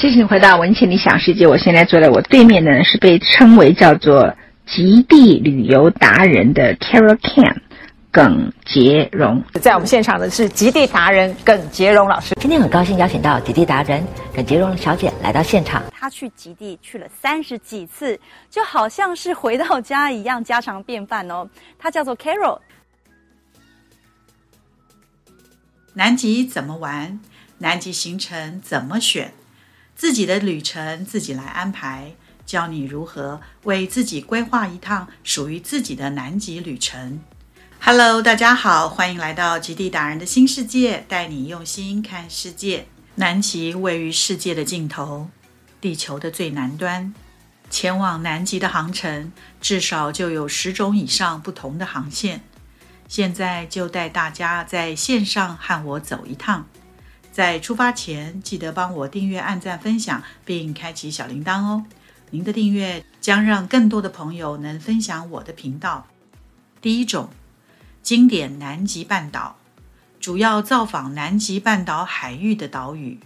谢谢你回到文倩理想世界。我现在坐在我对面的呢是被称为叫做极地旅游达人的 Carol Can 耿杰荣。在我们现场的是极地达人耿杰荣老师。今天很高兴邀请到极地达人耿杰荣小姐来到现场。她去极地去了三十几次，就好像是回到家一样，家常便饭哦。她叫做 Carol。南极怎么玩？南极行程怎么选？自己的旅程自己来安排，教你如何为自己规划一趟属于自己的南极旅程。Hello，大家好，欢迎来到极地达人的新世界，带你用心看世界。南极位于世界的尽头，地球的最南端。前往南极的航程至少就有十种以上不同的航线。现在就带大家在线上和我走一趟。在出发前，记得帮我订阅、按赞、分享，并开启小铃铛哦。您的订阅将让更多的朋友能分享我的频道。第一种，经典南极半岛，主要造访南极半岛海域的岛屿。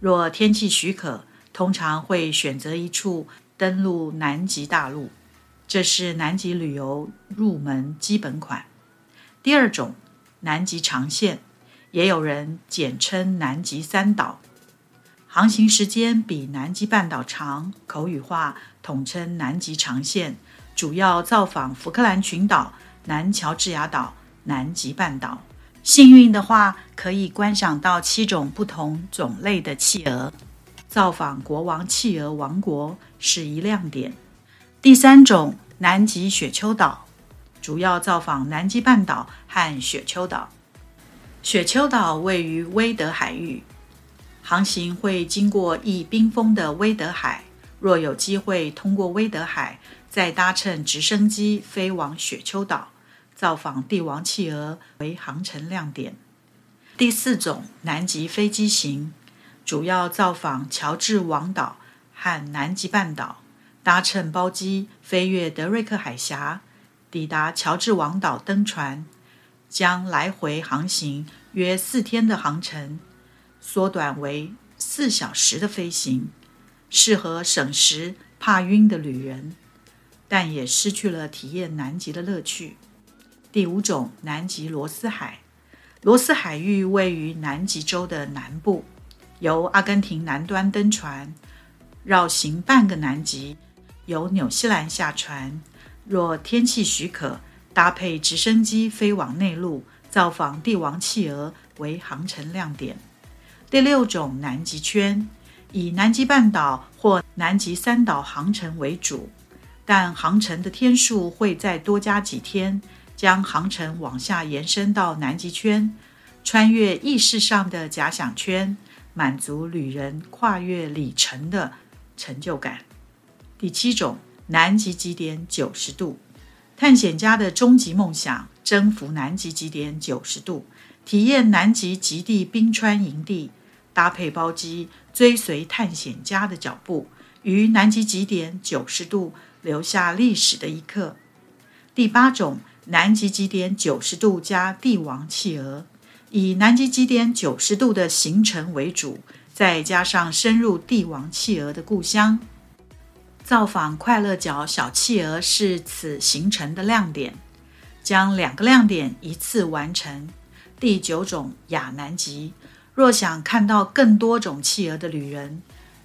若天气许可，通常会选择一处登陆南极大陆，这是南极旅游入门基本款。第二种，南极长线。也有人简称南极三岛，航行时间比南极半岛长，口语化统称南极长线，主要造访福克兰群岛、南乔治亚岛、南极半岛。幸运的话，可以观赏到七种不同种类的企鹅，造访国王企鹅王国是一亮点。第三种，南极雪丘岛，主要造访南极半岛和雪丘岛。雪丘岛位于威德海域，航行会经过易冰封的威德海。若有机会通过威德海，再搭乘直升机飞往雪丘岛，造访帝王企鹅为航程亮点。第四种南极飞机行，主要造访乔治王岛和南极半岛，搭乘包机飞越德瑞克海峡，抵达乔治王岛登船。将来回航行约四天的航程缩短为四小时的飞行，适合省时怕晕的旅人，但也失去了体验南极的乐趣。第五种，南极罗斯海，罗斯海域位于南极洲的南部，由阿根廷南端登船，绕行半个南极，由纽西兰下船。若天气许可。搭配直升机飞往内陆，造访帝王企鹅为航程亮点。第六种南极圈，以南极半岛或南极三岛航程为主，但航程的天数会再多加几天，将航程往下延伸到南极圈，穿越意识上的假想圈，满足旅人跨越里程的成就感。第七种南极极点九十度。探险家的终极梦想：征服南极极点九十度，体验南极极地冰川营地，搭配包机，追随探险家的脚步，于南极极点九十度留下历史的一刻。第八种，南极极点九十度加帝王企鹅，以南极极点九十度的行程为主，再加上深入帝王企鹅的故乡。造访快乐角小企鹅是此行程的亮点，将两个亮点一次完成。第九种亚南极，若想看到更多种企鹅的旅人，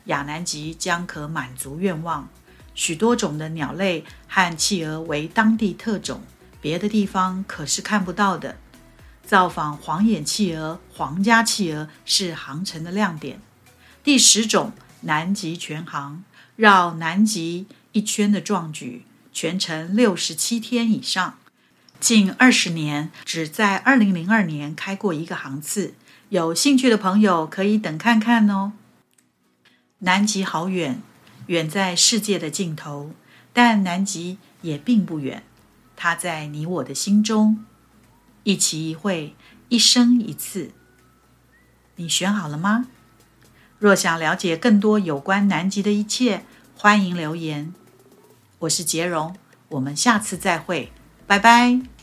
亚南极将可满足愿望。许多种的鸟类和企鹅为当地特种，别的地方可是看不到的。造访黄眼企鹅、皇家企鹅是航程的亮点。第十种南极全航。绕南极一圈的壮举，全程六十七天以上，近二十年只在二零零二年开过一个航次。有兴趣的朋友可以等看看哦。南极好远，远在世界的尽头，但南极也并不远，它在你我的心中。一期一会，一生一次，你选好了吗？若想了解更多有关南极的一切，欢迎留言。我是杰荣，我们下次再会，拜拜。